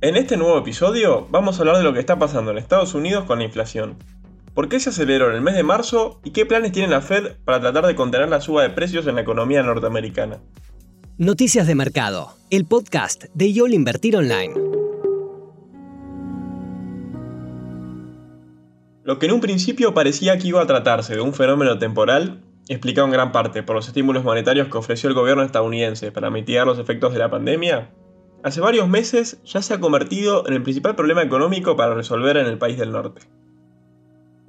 En este nuevo episodio vamos a hablar de lo que está pasando en Estados Unidos con la inflación. ¿Por qué se aceleró en el mes de marzo y qué planes tiene la Fed para tratar de contener la suba de precios en la economía norteamericana? Noticias de Mercado, el podcast de YOL Invertir Online. Lo que en un principio parecía que iba a tratarse de un fenómeno temporal, explicado en gran parte por los estímulos monetarios que ofreció el gobierno estadounidense para mitigar los efectos de la pandemia, hace varios meses ya se ha convertido en el principal problema económico para resolver en el país del norte.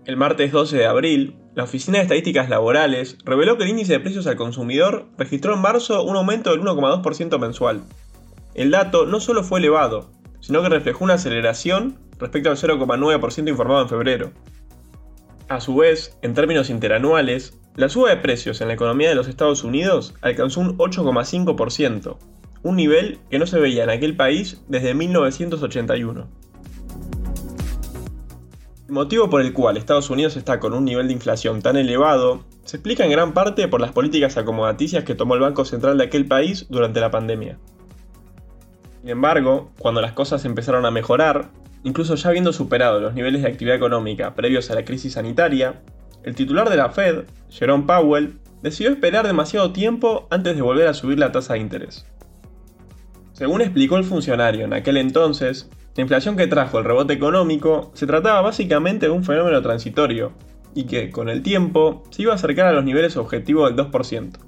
El martes 12 de abril, la Oficina de Estadísticas Laborales reveló que el índice de precios al consumidor registró en marzo un aumento del 1,2% mensual. El dato no solo fue elevado, sino que reflejó una aceleración respecto al 0,9% informado en febrero. A su vez, en términos interanuales, la suba de precios en la economía de los Estados Unidos alcanzó un 8,5%, un nivel que no se veía en aquel país desde 1981. El motivo por el cual Estados Unidos está con un nivel de inflación tan elevado se explica en gran parte por las políticas acomodaticias que tomó el Banco Central de aquel país durante la pandemia. Sin embargo, cuando las cosas empezaron a mejorar, incluso ya habiendo superado los niveles de actividad económica previos a la crisis sanitaria, el titular de la Fed, Jerome Powell, decidió esperar demasiado tiempo antes de volver a subir la tasa de interés. Según explicó el funcionario en aquel entonces, la inflación que trajo el rebote económico se trataba básicamente de un fenómeno transitorio, y que, con el tiempo, se iba a acercar a los niveles objetivos del 2%.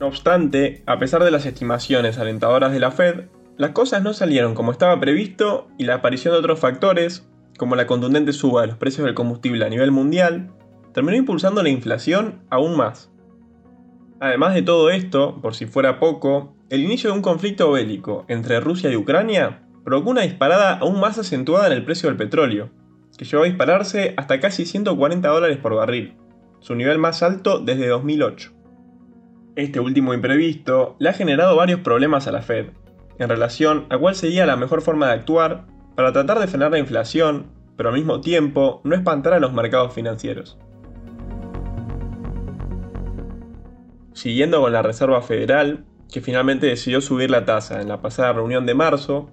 No obstante, a pesar de las estimaciones alentadoras de la Fed, las cosas no salieron como estaba previsto y la aparición de otros factores, como la contundente suba de los precios del combustible a nivel mundial, terminó impulsando la inflación aún más. Además de todo esto, por si fuera poco, el inicio de un conflicto bélico entre Rusia y Ucrania provocó una disparada aún más acentuada en el precio del petróleo, que llegó a dispararse hasta casi 140 dólares por barril, su nivel más alto desde 2008. Este último imprevisto le ha generado varios problemas a la Fed, en relación a cuál sería la mejor forma de actuar para tratar de frenar la inflación, pero al mismo tiempo no espantar a los mercados financieros. Siguiendo con la Reserva Federal, que finalmente decidió subir la tasa en la pasada reunión de marzo,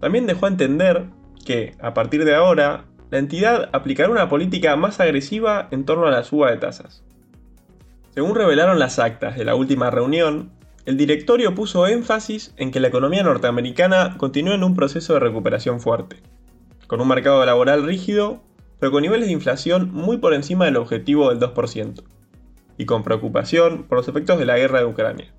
también dejó entender que, a partir de ahora, la entidad aplicará una política más agresiva en torno a la suba de tasas. Según revelaron las actas de la última reunión, el directorio puso énfasis en que la economía norteamericana continúa en un proceso de recuperación fuerte, con un mercado laboral rígido, pero con niveles de inflación muy por encima del objetivo del 2%, y con preocupación por los efectos de la guerra de Ucrania.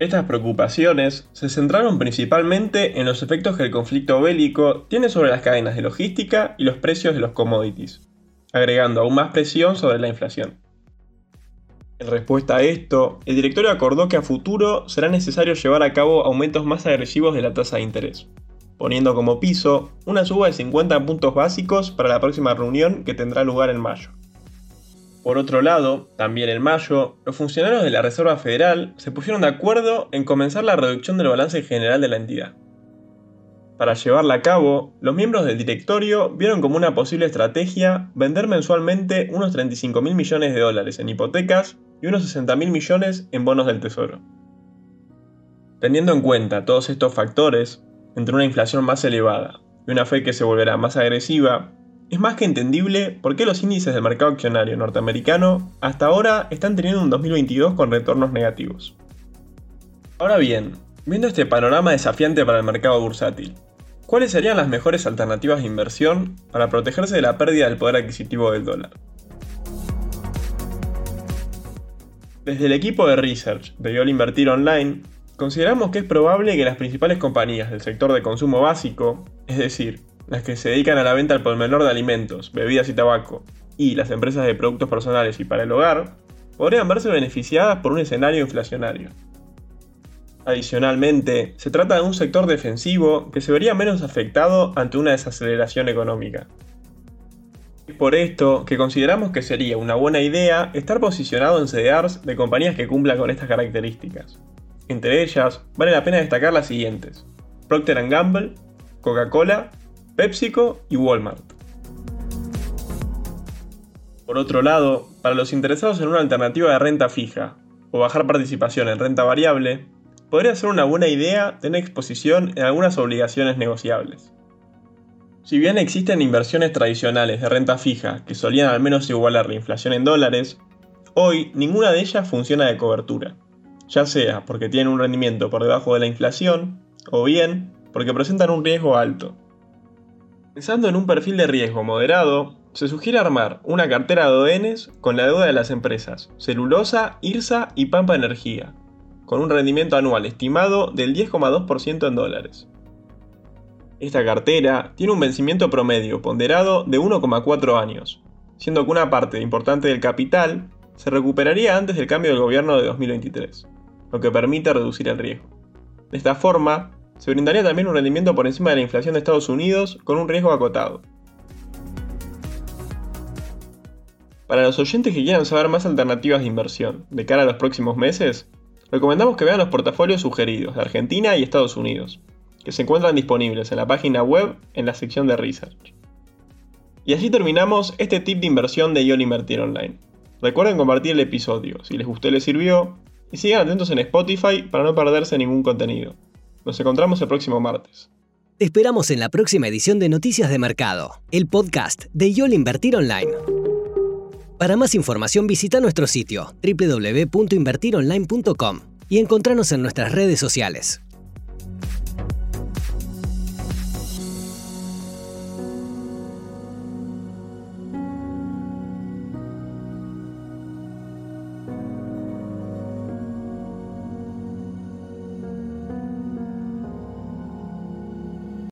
Estas preocupaciones se centraron principalmente en los efectos que el conflicto bélico tiene sobre las cadenas de logística y los precios de los commodities, agregando aún más presión sobre la inflación. En respuesta a esto, el directorio acordó que a futuro será necesario llevar a cabo aumentos más agresivos de la tasa de interés, poniendo como piso una suba de 50 puntos básicos para la próxima reunión que tendrá lugar en mayo. Por otro lado, también en mayo, los funcionarios de la Reserva Federal se pusieron de acuerdo en comenzar la reducción del balance general de la entidad. Para llevarla a cabo, los miembros del directorio vieron como una posible estrategia vender mensualmente unos 35 mil millones de dólares en hipotecas y unos 60 mil millones en bonos del Tesoro. Teniendo en cuenta todos estos factores, entre una inflación más elevada y una fe que se volverá más agresiva, es más que entendible por qué los índices del mercado accionario norteamericano hasta ahora están teniendo un 2022 con retornos negativos. Ahora bien, viendo este panorama desafiante para el mercado bursátil, ¿cuáles serían las mejores alternativas de inversión para protegerse de la pérdida del poder adquisitivo del dólar? Desde el equipo de research de YOL Invertir Online, consideramos que es probable que las principales compañías del sector de consumo básico, es decir, las que se dedican a la venta al por menor de alimentos, bebidas y tabaco, y las empresas de productos personales y para el hogar, podrían verse beneficiadas por un escenario inflacionario. Adicionalmente, se trata de un sector defensivo que se vería menos afectado ante una desaceleración económica. Es por esto que consideramos que sería una buena idea estar posicionado en CDRs de compañías que cumplan con estas características. Entre ellas, vale la pena destacar las siguientes: Procter Gamble, Coca-Cola PepsiCo y Walmart. Por otro lado, para los interesados en una alternativa de renta fija o bajar participación en renta variable, podría ser una buena idea tener exposición en algunas obligaciones negociables. Si bien existen inversiones tradicionales de renta fija que solían al menos igualar la inflación en dólares, hoy ninguna de ellas funciona de cobertura, ya sea porque tienen un rendimiento por debajo de la inflación o bien porque presentan un riesgo alto. Pensando en un perfil de riesgo moderado, se sugiere armar una cartera de ONs con la deuda de las empresas Celulosa, IRSA y Pampa Energía, con un rendimiento anual estimado del 10,2% en dólares. Esta cartera tiene un vencimiento promedio ponderado de 1,4 años, siendo que una parte importante del capital se recuperaría antes del cambio del gobierno de 2023, lo que permite reducir el riesgo. De esta forma, se brindaría también un rendimiento por encima de la inflación de Estados Unidos con un riesgo acotado. Para los oyentes que quieran saber más alternativas de inversión de cara a los próximos meses, recomendamos que vean los portafolios sugeridos de Argentina y Estados Unidos, que se encuentran disponibles en la página web en la sección de Research. Y así terminamos este tip de inversión de YOL Invertir Online. Recuerden compartir el episodio si les gustó y les sirvió, y sigan atentos en Spotify para no perderse ningún contenido. Nos encontramos el próximo martes. Te esperamos en la próxima edición de Noticias de Mercado, el podcast de YOL Invertir Online. Para más información visita nuestro sitio www.invertironline.com y encontrarnos en nuestras redes sociales.